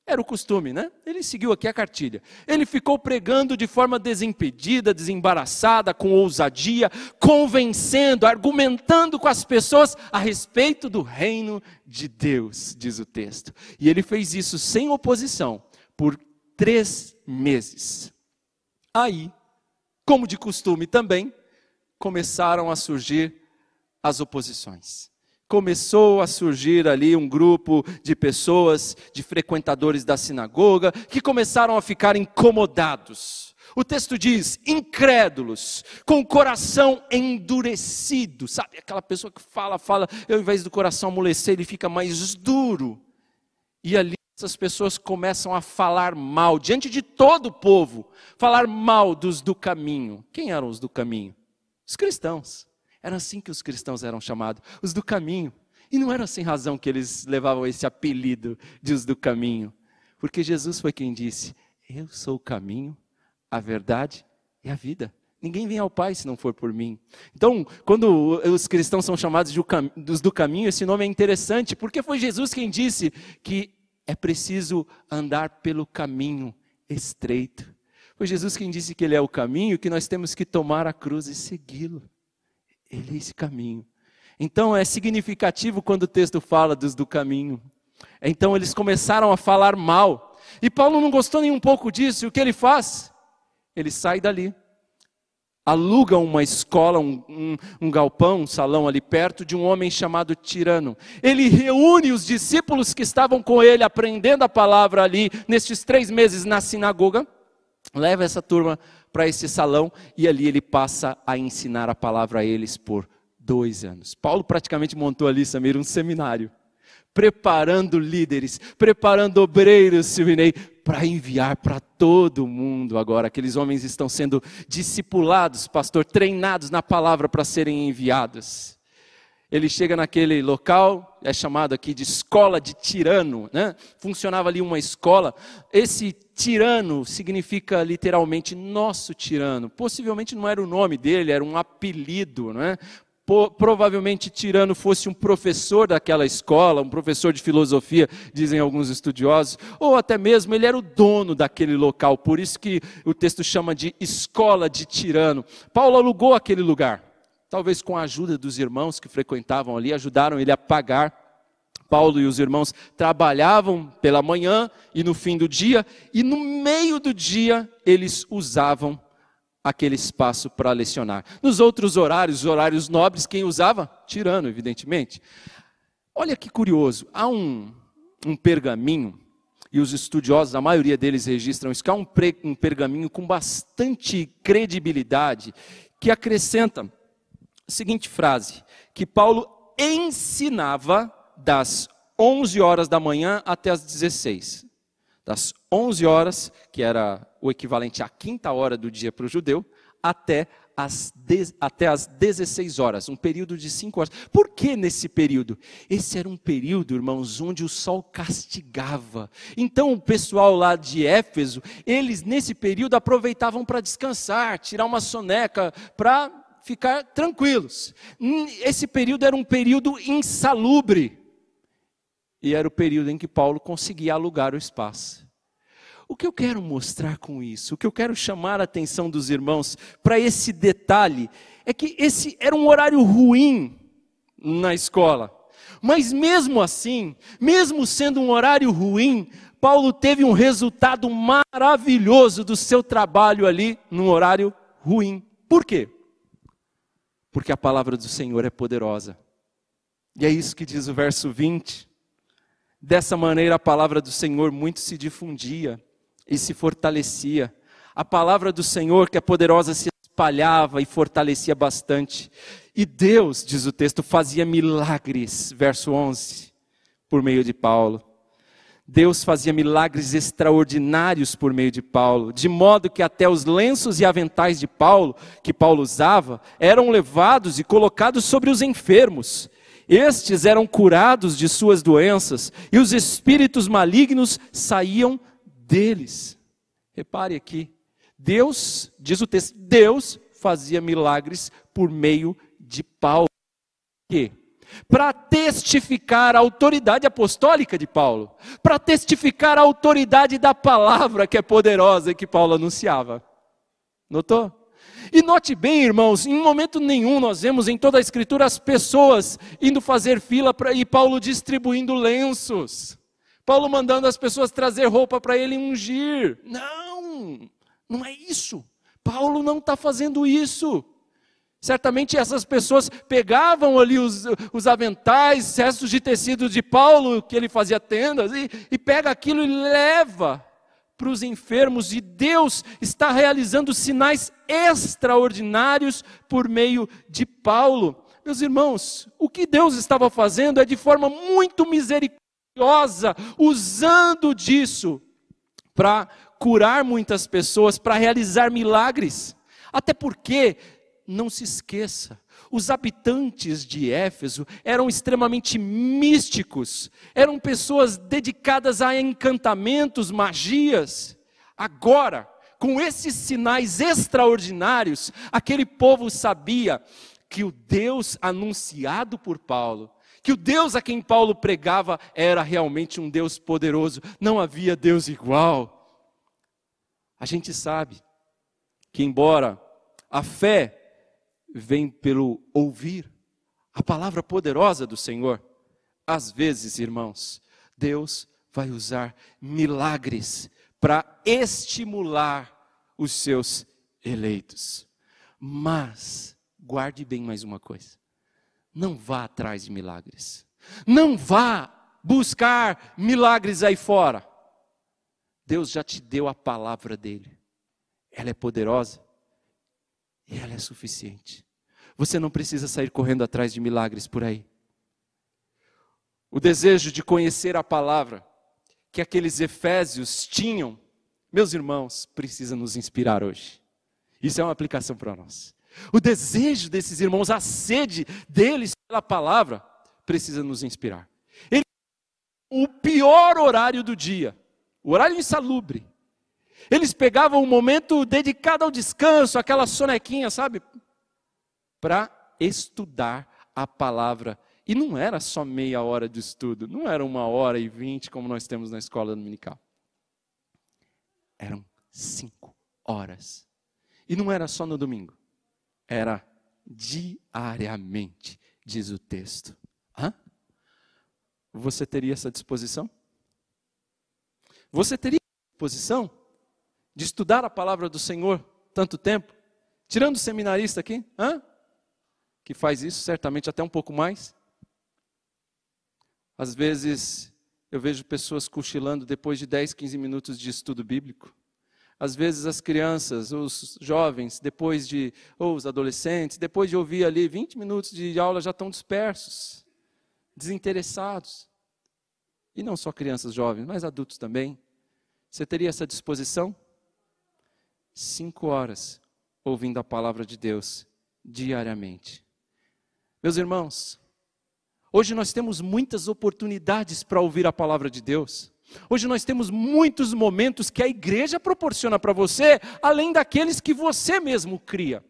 Era o costume, né? Ele seguiu aqui a cartilha. Ele ficou pregando de forma desimpedida, desembaraçada, com ousadia, convencendo, argumentando com as pessoas a respeito do reino de Deus, diz o texto. E ele fez isso sem oposição, por três meses. Aí, como de costume também, começaram a surgir as oposições. Começou a surgir ali um grupo de pessoas, de frequentadores da sinagoga, que começaram a ficar incomodados. O texto diz: incrédulos, com o coração endurecido. Sabe aquela pessoa que fala, fala, e ao invés do coração amolecer, ele fica mais duro. E ali essas pessoas começam a falar mal, diante de todo o povo, falar mal dos do caminho. Quem eram os do caminho? Os cristãos. Era assim que os cristãos eram chamados, os do caminho. E não era sem razão que eles levavam esse apelido de os do caminho, porque Jesus foi quem disse: Eu sou o caminho, a verdade e a vida. Ninguém vem ao Pai se não for por mim. Então, quando os cristãos são chamados dos do caminho, esse nome é interessante, porque foi Jesus quem disse que é preciso andar pelo caminho estreito. Foi Jesus quem disse que Ele é o caminho, que nós temos que tomar a cruz e segui-lo. Ele é esse caminho. Então é significativo quando o texto fala dos do caminho. Então eles começaram a falar mal. E Paulo não gostou nem um pouco disso. E o que ele faz? Ele sai dali. Aluga uma escola, um, um, um galpão, um salão ali perto de um homem chamado Tirano. Ele reúne os discípulos que estavam com ele, aprendendo a palavra ali, nestes três meses na sinagoga. Leva essa turma para esse salão e ali ele passa a ensinar a palavra a eles por dois anos. Paulo praticamente montou ali, Samir, um seminário, preparando líderes, preparando obreiros, Silvinei, para enviar para todo mundo agora. Aqueles homens estão sendo discipulados, pastor, treinados na palavra para serem enviados. Ele chega naquele local, é chamado aqui de escola de tirano, né? Funcionava ali uma escola. Esse tirano significa literalmente nosso tirano. Possivelmente não era o nome dele, era um apelido, não é? Provavelmente Tirano fosse um professor daquela escola, um professor de filosofia, dizem alguns estudiosos, ou até mesmo ele era o dono daquele local, por isso que o texto chama de escola de Tirano. Paulo alugou aquele lugar, talvez com a ajuda dos irmãos que frequentavam ali, ajudaram ele a pagar. Paulo e os irmãos trabalhavam pela manhã e no fim do dia, e no meio do dia eles usavam aquele espaço para lecionar. Nos outros horários, os horários nobres, quem usava? Tirano, evidentemente. Olha que curioso, há um, um pergaminho, e os estudiosos, a maioria deles registram isso, que há um, pre, um pergaminho com bastante credibilidade, que acrescenta a seguinte frase, que Paulo ensinava das 11 horas da manhã até as 16 das 11 horas, que era o equivalente à quinta hora do dia para o judeu, até as, até as 16 horas, um período de 5 horas. Por que nesse período? Esse era um período, irmãos, onde o sol castigava. Então o pessoal lá de Éfeso, eles nesse período aproveitavam para descansar, tirar uma soneca, para ficar tranquilos. Esse período era um período insalubre e era o período em que Paulo conseguia alugar o espaço. O que eu quero mostrar com isso, o que eu quero chamar a atenção dos irmãos para esse detalhe, é que esse era um horário ruim na escola. Mas mesmo assim, mesmo sendo um horário ruim, Paulo teve um resultado maravilhoso do seu trabalho ali num horário ruim. Por quê? Porque a palavra do Senhor é poderosa. E é isso que diz o verso 20. Dessa maneira, a palavra do Senhor muito se difundia e se fortalecia. A palavra do Senhor, que é poderosa, se espalhava e fortalecia bastante. E Deus, diz o texto, fazia milagres, verso 11, por meio de Paulo. Deus fazia milagres extraordinários por meio de Paulo, de modo que até os lenços e aventais de Paulo, que Paulo usava, eram levados e colocados sobre os enfermos, estes eram curados de suas doenças e os espíritos malignos saíam deles. Repare aqui, Deus, diz o texto, Deus fazia milagres por meio de Paulo. Que? Para testificar a autoridade apostólica de Paulo, para testificar a autoridade da palavra que é poderosa e que Paulo anunciava. Notou? E note bem, irmãos, em momento nenhum nós vemos em toda a Escritura as pessoas indo fazer fila para e Paulo distribuindo lenços. Paulo mandando as pessoas trazer roupa para ele ungir. Não, não é isso. Paulo não está fazendo isso. Certamente essas pessoas pegavam ali os, os aventais, restos de tecido de Paulo, que ele fazia tendas, e, e pega aquilo e leva para os enfermos e Deus está realizando sinais extraordinários por meio de Paulo. Meus irmãos, o que Deus estava fazendo é de forma muito misericordiosa, usando disso para curar muitas pessoas, para realizar milagres. Até porque não se esqueça, os habitantes de Éfeso eram extremamente místicos, eram pessoas dedicadas a encantamentos, magias. Agora, com esses sinais extraordinários, aquele povo sabia que o Deus anunciado por Paulo, que o Deus a quem Paulo pregava era realmente um Deus poderoso, não havia Deus igual. A gente sabe que, embora a fé vem pelo ouvir a palavra poderosa do Senhor, às vezes, irmãos, Deus vai usar milagres para estimular os seus eleitos. Mas, guarde bem mais uma coisa: não vá atrás de milagres, não vá buscar milagres aí fora. Deus já te deu a palavra dele, ela é poderosa e ela é suficiente. Você não precisa sair correndo atrás de milagres por aí. O desejo de conhecer a palavra que aqueles efésios tinham, meus irmãos, precisa nos inspirar hoje. Isso é uma aplicação para nós. O desejo desses irmãos, a sede deles pela palavra, precisa nos inspirar. Ele, o pior horário do dia, o horário insalubre. Eles pegavam um momento dedicado ao descanso, aquela sonequinha, sabe? Para estudar a palavra. E não era só meia hora de estudo, não era uma hora e vinte como nós temos na escola dominical. Eram cinco horas. E não era só no domingo, era diariamente, diz o texto. Hã? Você teria essa disposição? Você teria disposição de estudar a palavra do Senhor tanto tempo? Tirando o seminarista aqui, hã? que faz isso certamente até um pouco mais. Às vezes eu vejo pessoas cochilando depois de 10, 15 minutos de estudo bíblico. Às vezes as crianças, os jovens, depois de, ou os adolescentes, depois de ouvir ali 20 minutos de aula já estão dispersos, desinteressados. E não só crianças jovens, mas adultos também. Você teria essa disposição? Cinco horas ouvindo a palavra de Deus diariamente. Meus irmãos, hoje nós temos muitas oportunidades para ouvir a palavra de Deus. Hoje nós temos muitos momentos que a igreja proporciona para você, além daqueles que você mesmo cria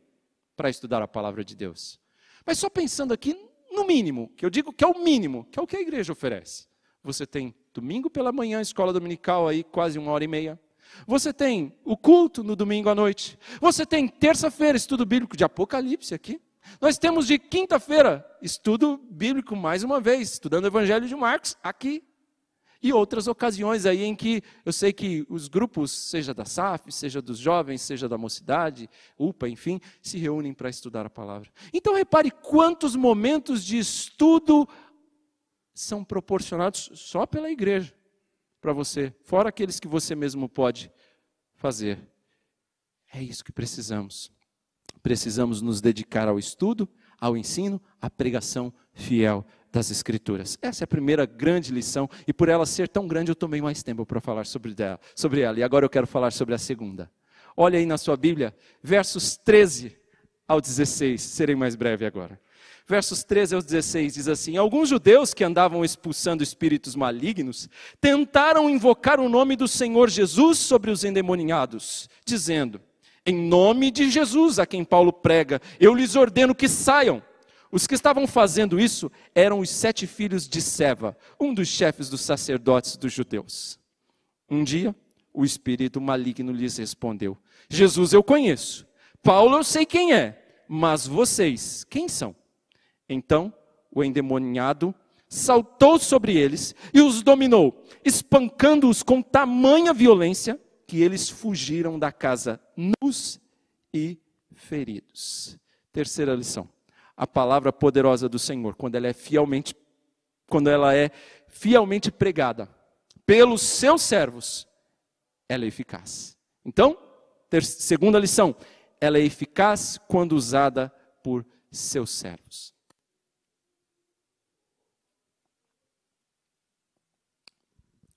para estudar a palavra de Deus. Mas só pensando aqui no mínimo, que eu digo que é o mínimo, que é o que a igreja oferece. Você tem domingo pela manhã, escola dominical aí, quase uma hora e meia. Você tem o culto no domingo à noite. Você tem terça-feira, estudo bíblico de Apocalipse aqui. Nós temos de quinta-feira, estudo bíblico mais uma vez, estudando o Evangelho de Marcos aqui. E outras ocasiões aí em que eu sei que os grupos, seja da SAF, seja dos jovens, seja da mocidade, UPA, enfim, se reúnem para estudar a palavra. Então repare quantos momentos de estudo são proporcionados só pela igreja para você, fora aqueles que você mesmo pode fazer. É isso que precisamos. Precisamos nos dedicar ao estudo, ao ensino, à pregação fiel das Escrituras. Essa é a primeira grande lição, e por ela ser tão grande, eu tomei mais tempo para falar sobre, dela, sobre ela. E agora eu quero falar sobre a segunda. Olha aí na sua Bíblia, versos 13 ao 16. Serei mais breve agora versos 13 ao 16, diz assim: Alguns judeus que andavam expulsando espíritos malignos tentaram invocar o nome do Senhor Jesus sobre os endemoniados, dizendo: Em nome de Jesus, a quem Paulo prega, eu lhes ordeno que saiam. Os que estavam fazendo isso eram os sete filhos de Seva, um dos chefes dos sacerdotes dos judeus. Um dia, o espírito maligno lhes respondeu: Jesus eu conheço, Paulo eu sei quem é, mas vocês, quem são? Então o endemoniado saltou sobre eles e os dominou, espancando-os com tamanha violência que eles fugiram da casa nus e feridos. Terceira lição: a palavra poderosa do Senhor, quando ela é fielmente quando ela é fielmente pregada pelos seus servos, ela é eficaz. Então, segunda lição, ela é eficaz quando usada por seus servos.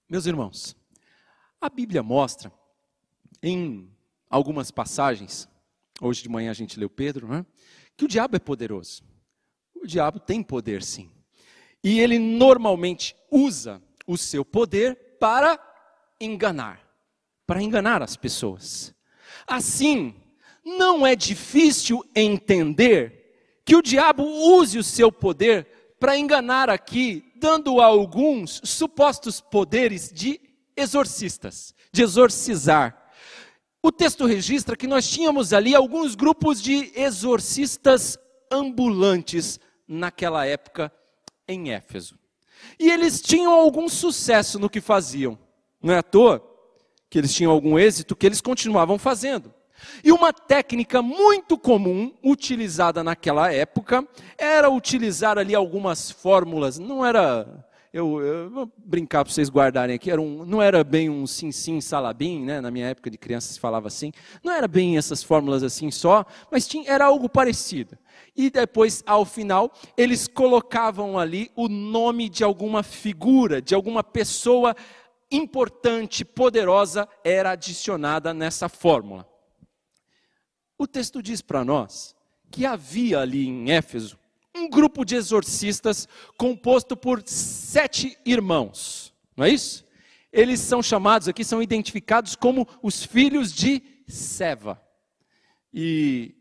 Meus irmãos, a Bíblia mostra em algumas passagens hoje de manhã a gente leu Pedro, né? Que o diabo é poderoso. O diabo tem poder sim. E ele normalmente usa o seu poder para enganar, para enganar as pessoas. Assim, não é difícil entender que o diabo use o seu poder para enganar aqui, dando a alguns supostos poderes de exorcistas, de exorcizar. O texto registra que nós tínhamos ali alguns grupos de exorcistas ambulantes naquela época em Éfeso. E eles tinham algum sucesso no que faziam. Não é à toa que eles tinham algum êxito que eles continuavam fazendo. E uma técnica muito comum utilizada naquela época era utilizar ali algumas fórmulas, não era eu, eu, vou brincar para vocês guardarem aqui, era um, não era bem um sim sim salabim, né? na minha época de criança se falava assim, não era bem essas fórmulas assim só, mas tinha, era algo parecido. E depois, ao final, eles colocavam ali o nome de alguma figura, de alguma pessoa importante, poderosa, era adicionada nessa fórmula. O texto diz para nós que havia ali em Éfeso um grupo de exorcistas composto por sete irmãos, não é isso? Eles são chamados aqui, são identificados como os filhos de Seva. E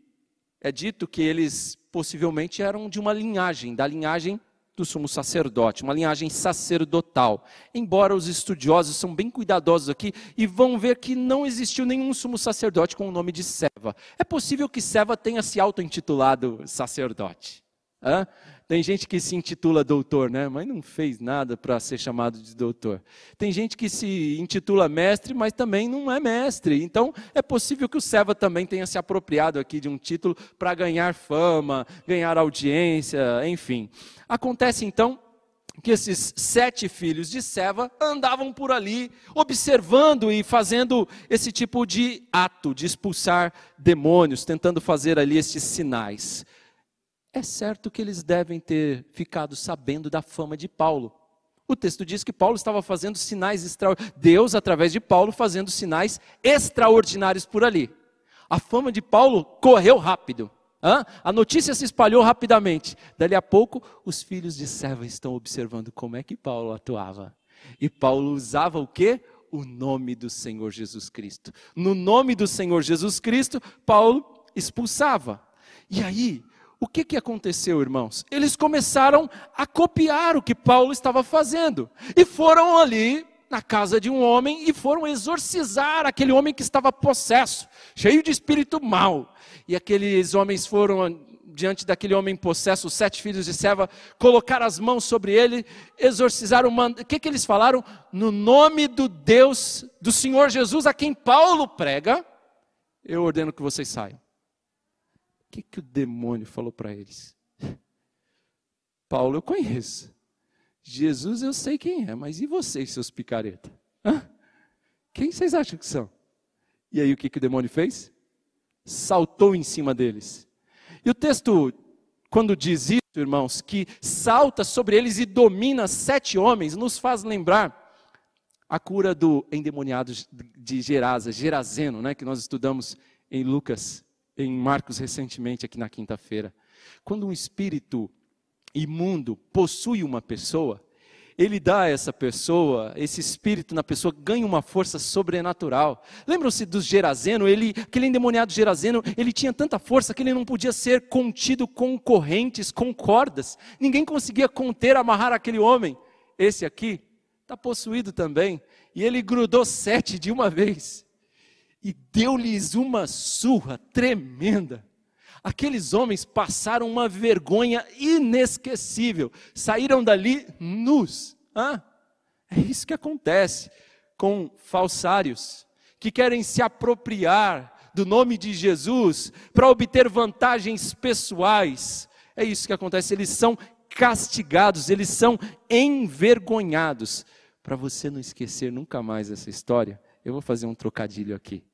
é dito que eles possivelmente eram de uma linhagem, da linhagem do sumo sacerdote, uma linhagem sacerdotal. Embora os estudiosos são bem cuidadosos aqui e vão ver que não existiu nenhum sumo sacerdote com o nome de Seva. É possível que Seva tenha se auto-intitulado sacerdote. Hã? Tem gente que se intitula doutor, né? mas não fez nada para ser chamado de doutor. Tem gente que se intitula mestre, mas também não é mestre. Então, é possível que o Seva também tenha se apropriado aqui de um título para ganhar fama, ganhar audiência, enfim. Acontece então que esses sete filhos de Seva andavam por ali, observando e fazendo esse tipo de ato, de expulsar demônios, tentando fazer ali esses sinais é certo que eles devem ter ficado sabendo da fama de Paulo. O texto diz que Paulo estava fazendo sinais extraordinários, Deus, através de Paulo, fazendo sinais extraordinários por ali. A fama de Paulo correu rápido. Hã? A notícia se espalhou rapidamente. Dali a pouco, os filhos de Seva estão observando como é que Paulo atuava. E Paulo usava o quê? O nome do Senhor Jesus Cristo. No nome do Senhor Jesus Cristo, Paulo expulsava. E aí, o que, que aconteceu, irmãos? Eles começaram a copiar o que Paulo estava fazendo e foram ali na casa de um homem e foram exorcizar aquele homem que estava possesso, cheio de espírito mau. E aqueles homens foram diante daquele homem possesso, os sete filhos de Seva, colocar as mãos sobre ele, exorcizaram. O que, que eles falaram? No nome do Deus, do Senhor Jesus, a quem Paulo prega, eu ordeno que vocês saiam. Que, que o demônio falou para eles? [LAUGHS] Paulo eu conheço. Jesus eu sei quem é, mas e vocês, seus picareta? Hã? Quem vocês acham que são? E aí o que, que o demônio fez? Saltou em cima deles. E o texto, quando diz isso, irmãos, que salta sobre eles e domina sete homens, nos faz lembrar a cura do endemoniado de Gerasa, Gerazeno, né, que nós estudamos em Lucas em Marcos recentemente, aqui na quinta-feira. Quando um espírito imundo possui uma pessoa, ele dá a essa pessoa, esse espírito na pessoa ganha uma força sobrenatural. Lembram-se do Gerazeno? Ele, aquele endemoniado Gerazeno, ele tinha tanta força que ele não podia ser contido com correntes, com cordas. Ninguém conseguia conter, amarrar aquele homem. Esse aqui está possuído também. E ele grudou sete de uma [LAUGHS] vez e deu-lhes uma surra tremenda. Aqueles homens passaram uma vergonha inesquecível, saíram dali nus. É isso que acontece com falsários que querem se apropriar do nome de Jesus para obter vantagens pessoais. É isso que acontece, eles são castigados, eles são envergonhados. Para você não esquecer nunca mais essa história, eu vou fazer um trocadilho aqui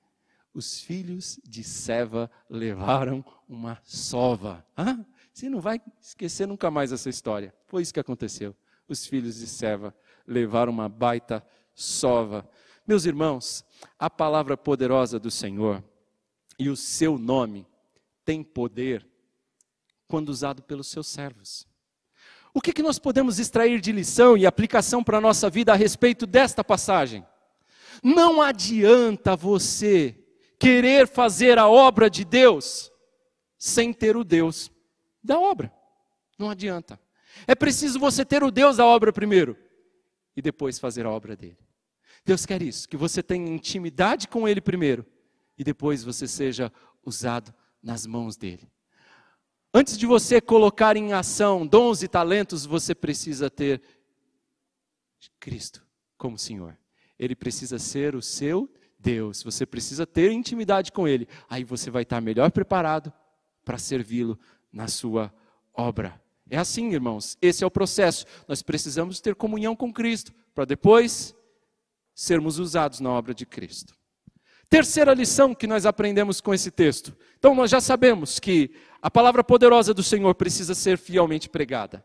os filhos de Seva levaram uma sova. Ah, você não vai esquecer nunca mais essa história. Foi isso que aconteceu. Os filhos de Seva levaram uma baita sova. Meus irmãos, a palavra poderosa do Senhor e o seu nome tem poder quando usado pelos seus servos. O que, que nós podemos extrair de lição e aplicação para a nossa vida a respeito desta passagem? Não adianta você querer fazer a obra de Deus sem ter o Deus da obra. Não adianta. É preciso você ter o Deus da obra primeiro e depois fazer a obra dele. Deus quer isso, que você tenha intimidade com ele primeiro e depois você seja usado nas mãos dele. Antes de você colocar em ação dons e talentos, você precisa ter Cristo como Senhor. Ele precisa ser o seu Deus. Você precisa ter intimidade com Ele. Aí você vai estar melhor preparado para servi-lo na sua obra. É assim, irmãos. Esse é o processo. Nós precisamos ter comunhão com Cristo para depois sermos usados na obra de Cristo. Terceira lição que nós aprendemos com esse texto. Então, nós já sabemos que a palavra poderosa do Senhor precisa ser fielmente pregada.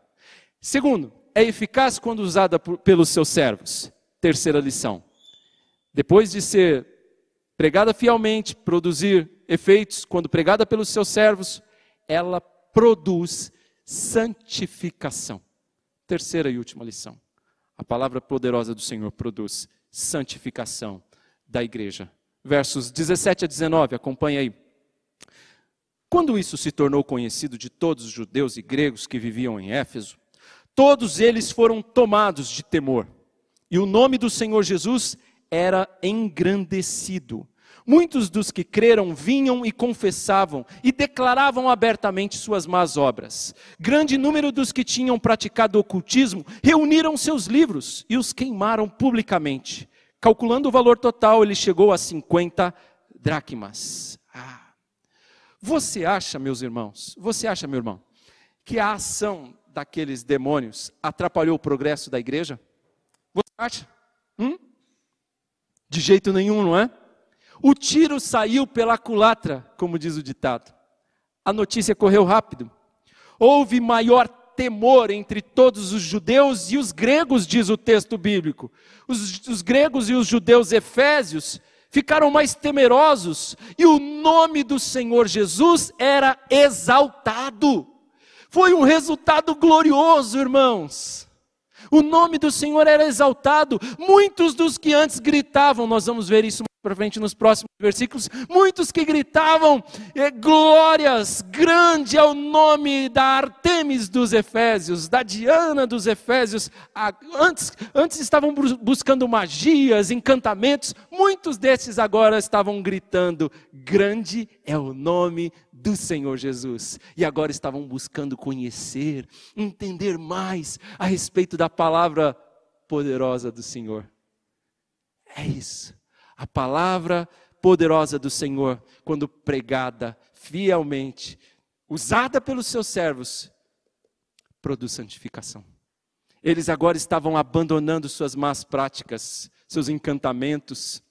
Segundo, é eficaz quando usada por, pelos seus servos. Terceira lição. Depois de ser pregada fielmente, produzir efeitos, quando pregada pelos seus servos, ela produz santificação. Terceira e última lição. A palavra poderosa do Senhor produz santificação da igreja. Versos 17 a 19, acompanha aí. Quando isso se tornou conhecido de todos os judeus e gregos que viviam em Éfeso, todos eles foram tomados de temor. E o nome do Senhor Jesus era engrandecido. Muitos dos que creram vinham e confessavam e declaravam abertamente suas más obras. Grande número dos que tinham praticado ocultismo reuniram seus livros e os queimaram publicamente. Calculando o valor total, ele chegou a 50 dracmas. Ah. Você acha, meus irmãos, você acha, meu irmão, que a ação daqueles demônios atrapalhou o progresso da igreja? Você acha? Hum? De jeito nenhum, não é? O tiro saiu pela culatra, como diz o ditado. A notícia correu rápido. Houve maior temor entre todos os judeus e os gregos, diz o texto bíblico. Os, os gregos e os judeus efésios ficaram mais temerosos e o nome do Senhor Jesus era exaltado. Foi um resultado glorioso, irmãos. O nome do Senhor era exaltado. Muitos dos que antes gritavam, nós vamos ver isso para frente nos próximos versículos, muitos que gritavam glórias, grande é o nome da Artemis dos Efésios, da Diana dos Efésios. antes, antes estavam buscando magias, encantamentos, muitos desses agora estavam gritando: grande é o nome do Senhor Jesus. E agora estavam buscando conhecer, entender mais a respeito da palavra poderosa do Senhor. É isso a palavra poderosa do Senhor, quando pregada fielmente, usada pelos seus servos, produz santificação. Eles agora estavam abandonando suas más práticas, seus encantamentos,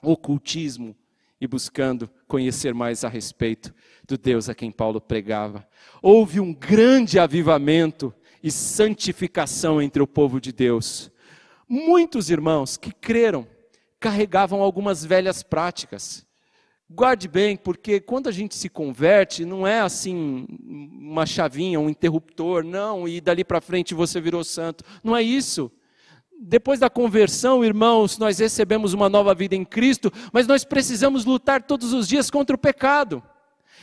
ocultismo e buscando conhecer mais a respeito do Deus a quem Paulo pregava. Houve um grande avivamento e santificação entre o povo de Deus. Muitos irmãos que creram carregavam algumas velhas práticas. Guarde bem, porque quando a gente se converte, não é assim uma chavinha, um interruptor, não, e dali para frente você virou santo. Não é isso. Depois da conversão, irmãos, nós recebemos uma nova vida em Cristo, mas nós precisamos lutar todos os dias contra o pecado.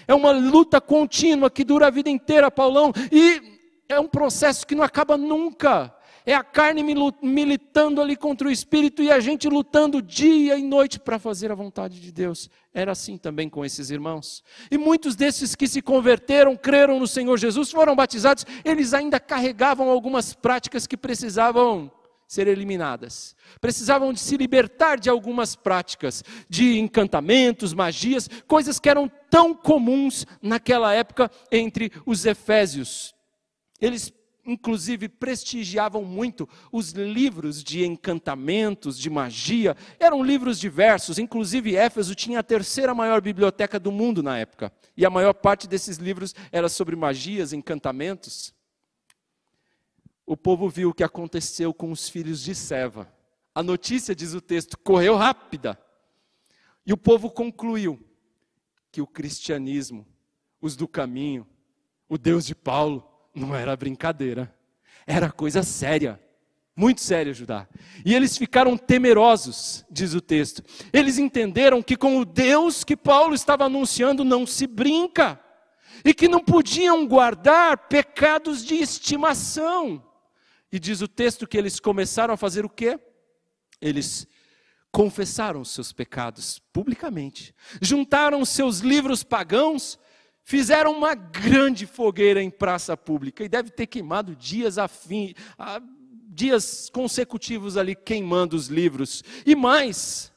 É uma luta contínua que dura a vida inteira, Paulão, e é um processo que não acaba nunca. É a carne militando ali contra o espírito e a gente lutando dia e noite para fazer a vontade de Deus. Era assim também com esses irmãos. E muitos desses que se converteram, creram no Senhor Jesus, foram batizados, eles ainda carregavam algumas práticas que precisavam ser eliminadas. Precisavam de se libertar de algumas práticas, de encantamentos, magias, coisas que eram tão comuns naquela época entre os efésios. Eles inclusive prestigiavam muito os livros de encantamentos, de magia. Eram livros diversos, inclusive Éfeso tinha a terceira maior biblioteca do mundo na época. E a maior parte desses livros era sobre magias, encantamentos. O povo viu o que aconteceu com os filhos de Seva. A notícia, diz o texto, correu rápida. E o povo concluiu que o cristianismo os do caminho, o Deus de Paulo, não era brincadeira, era coisa séria. Muito séria, Judá. E eles ficaram temerosos, diz o texto. Eles entenderam que com o Deus que Paulo estava anunciando não se brinca. E que não podiam guardar pecados de estimação. E diz o texto que eles começaram a fazer o quê? Eles confessaram seus pecados publicamente, juntaram seus livros pagãos, fizeram uma grande fogueira em praça pública e deve ter queimado dias a fim, a, dias consecutivos ali queimando os livros. E mais,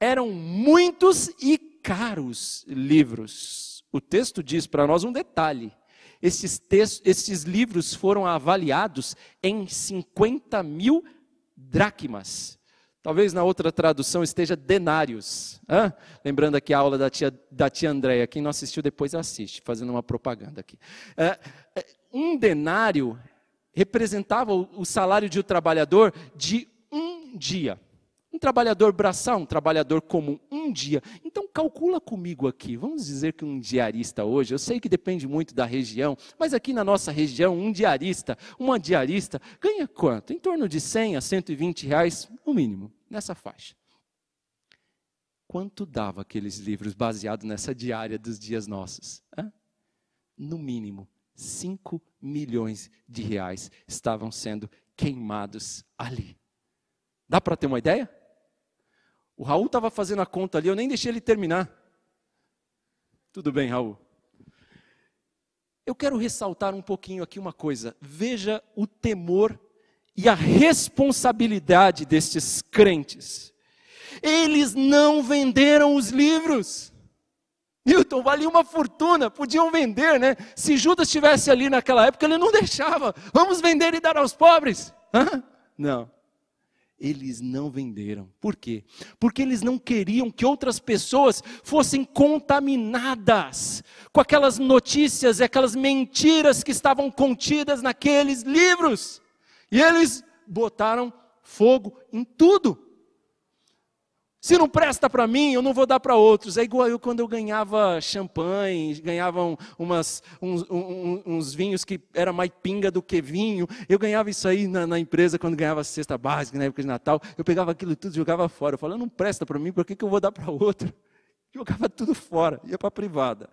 eram muitos e caros livros. O texto diz para nós um detalhe: esses, textos, esses livros foram avaliados em 50 mil dracmas. Talvez na outra tradução esteja denários. Hã? Lembrando aqui a aula da tia, da tia Andréia. Quem não assistiu depois assiste, fazendo uma propaganda aqui. É, um denário representava o salário de um trabalhador de um dia. Um trabalhador braçal, um trabalhador comum, um dia. Então calcula comigo aqui. Vamos dizer que um diarista hoje, eu sei que depende muito da região, mas aqui na nossa região, um diarista, uma diarista, ganha quanto? Em torno de 100 a 120 reais, no mínimo, nessa faixa. Quanto dava aqueles livros baseados nessa diária dos dias nossos? Hã? No mínimo, 5 milhões de reais estavam sendo queimados ali. Dá para ter uma ideia? O Raul estava fazendo a conta ali, eu nem deixei ele terminar. Tudo bem, Raul. Eu quero ressaltar um pouquinho aqui uma coisa. Veja o temor e a responsabilidade destes crentes. Eles não venderam os livros. Newton, valia uma fortuna, podiam vender, né? Se Judas estivesse ali naquela época, ele não deixava. Vamos vender e dar aos pobres. Hã? Não. Eles não venderam. Por quê? Porque eles não queriam que outras pessoas fossem contaminadas com aquelas notícias e aquelas mentiras que estavam contidas naqueles livros. E eles botaram fogo em tudo. Se não presta para mim, eu não vou dar para outros. É igual eu quando eu ganhava champanhe, ganhava umas, uns, uns, uns, vinhos que era mais pinga do que vinho. Eu ganhava isso aí na, na, empresa quando ganhava cesta básica, na época de Natal. Eu pegava aquilo tudo e jogava fora. Eu falava, não presta para mim, por que, que eu vou dar para outro? [LAUGHS] Jogava tudo fora, ia para a privada.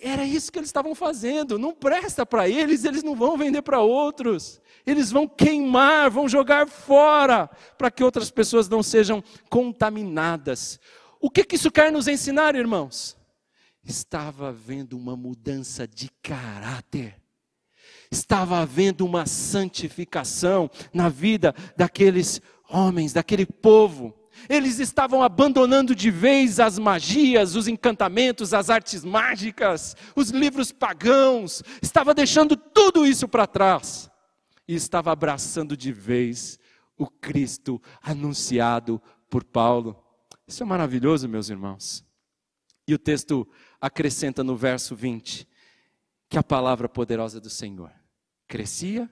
Era isso que eles estavam fazendo. Não presta para eles, eles não vão vender para outros. Eles vão queimar, vão jogar fora, para que outras pessoas não sejam contaminadas. O que, que isso quer nos ensinar, irmãos? Estava havendo uma mudança de caráter. Estava havendo uma santificação na vida daqueles homens, daquele povo. Eles estavam abandonando de vez as magias, os encantamentos, as artes mágicas, os livros pagãos, estava deixando tudo isso para trás e estava abraçando de vez o Cristo anunciado por Paulo. Isso é maravilhoso, meus irmãos. E o texto acrescenta no verso 20 que a palavra poderosa do Senhor crescia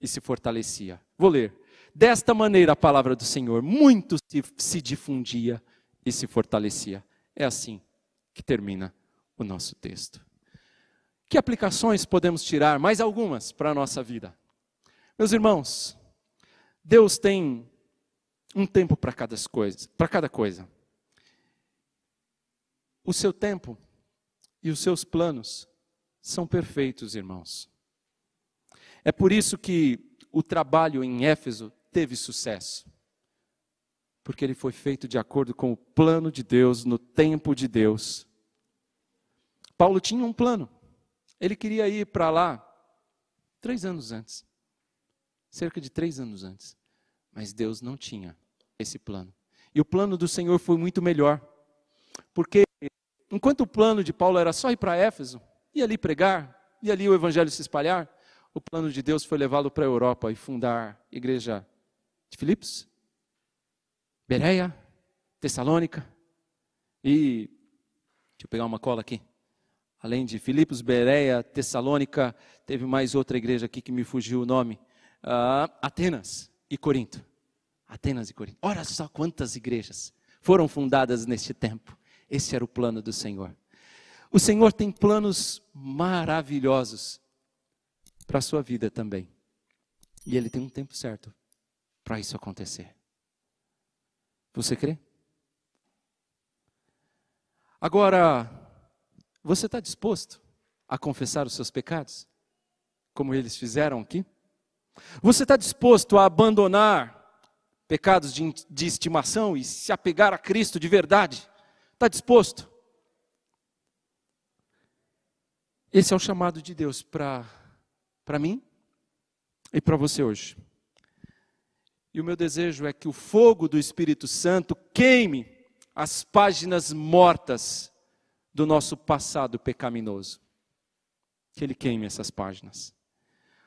e se fortalecia. Vou ler. Desta maneira, a palavra do Senhor muito se, se difundia e se fortalecia. É assim que termina o nosso texto. Que aplicações podemos tirar? Mais algumas para a nossa vida. Meus irmãos, Deus tem um tempo para cada coisa, para cada coisa. O seu tempo e os seus planos são perfeitos, irmãos. É por isso que o trabalho em Éfeso teve sucesso? Porque ele foi feito de acordo com o plano de Deus, no tempo de Deus. Paulo tinha um plano. Ele queria ir para lá três anos antes. Cerca de três anos antes. Mas Deus não tinha esse plano. E o plano do Senhor foi muito melhor. Porque enquanto o plano de Paulo era só ir para Éfeso, e ali pregar, e ali o evangelho se espalhar, o plano de Deus foi levá-lo para a Europa e fundar igreja de Filipos, Bereia, Tessalônica e deixa eu pegar uma cola aqui. Além de Filipos, Bereia, Tessalônica, teve mais outra igreja aqui que me fugiu o nome. Uh, Atenas e Corinto. Atenas e Corinto. Olha só quantas igrejas foram fundadas neste tempo. Esse era o plano do Senhor. O Senhor tem planos maravilhosos para a sua vida também. E Ele tem um tempo certo para isso acontecer. Você crê? Agora, você está disposto a confessar os seus pecados? Como eles fizeram aqui? Você está disposto a abandonar pecados de, de estimação e se apegar a Cristo de verdade? Está disposto? Esse é o chamado de Deus para mim e para você hoje. E o meu desejo é que o fogo do Espírito Santo queime as páginas mortas do nosso passado pecaminoso. Que ele queime essas páginas.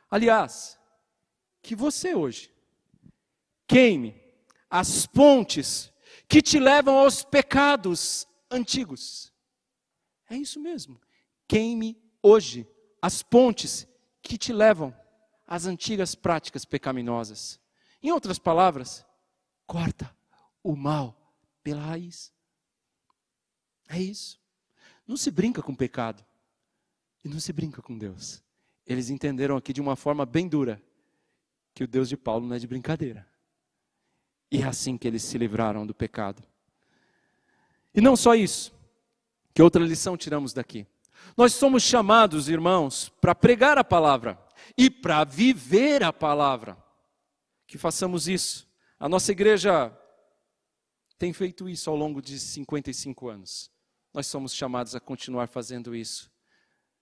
Aliás, que você hoje queime as pontes que te levam aos pecados antigos. É isso mesmo. Queime hoje as pontes que te levam às antigas práticas pecaminosas. Em outras palavras, corta o mal pela raiz. É isso. Não se brinca com pecado. E não se brinca com Deus. Eles entenderam aqui de uma forma bem dura que o Deus de Paulo não é de brincadeira. E é assim que eles se livraram do pecado. E não só isso. Que outra lição tiramos daqui? Nós somos chamados, irmãos, para pregar a palavra e para viver a palavra. Que façamos isso. A nossa igreja tem feito isso ao longo de 55 anos. Nós somos chamados a continuar fazendo isso,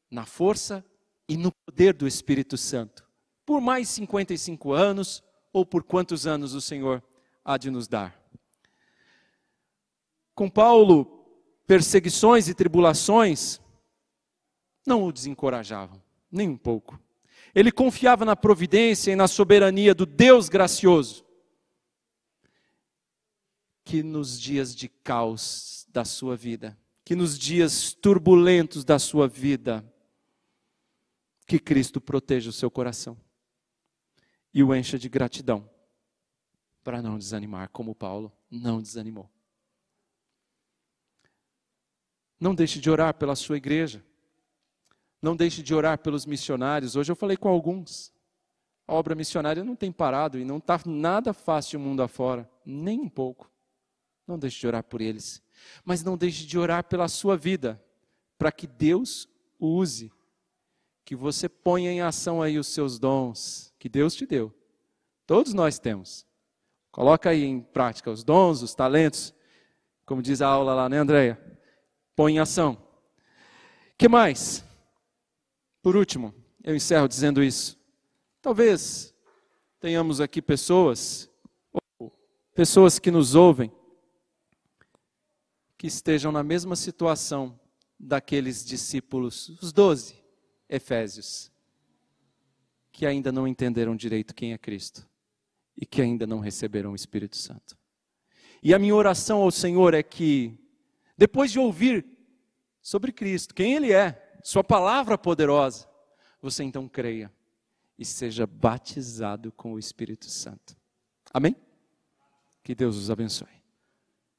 na força e no poder do Espírito Santo, por mais 55 anos ou por quantos anos o Senhor há de nos dar. Com Paulo, perseguições e tribulações não o desencorajavam, nem um pouco. Ele confiava na providência e na soberania do Deus gracioso, que nos dias de caos da sua vida, que nos dias turbulentos da sua vida, que Cristo proteja o seu coração e o encha de gratidão, para não desanimar, como Paulo não desanimou. Não deixe de orar pela sua igreja. Não deixe de orar pelos missionários. Hoje eu falei com alguns. A obra missionária não tem parado e não está nada fácil o mundo afora, nem um pouco. Não deixe de orar por eles. Mas não deixe de orar pela sua vida, para que Deus o use. Que você ponha em ação aí os seus dons que Deus te deu. Todos nós temos. Coloca aí em prática os dons, os talentos. Como diz a aula lá, né, Andréia? Põe em ação. que mais? Por último, eu encerro dizendo isso. Talvez tenhamos aqui pessoas, pessoas que nos ouvem, que estejam na mesma situação daqueles discípulos, os doze Efésios, que ainda não entenderam direito quem é Cristo e que ainda não receberam o Espírito Santo. E a minha oração ao Senhor é que, depois de ouvir sobre Cristo, quem Ele é, sua palavra poderosa, você então creia e seja batizado com o Espírito Santo. Amém? Que Deus os abençoe.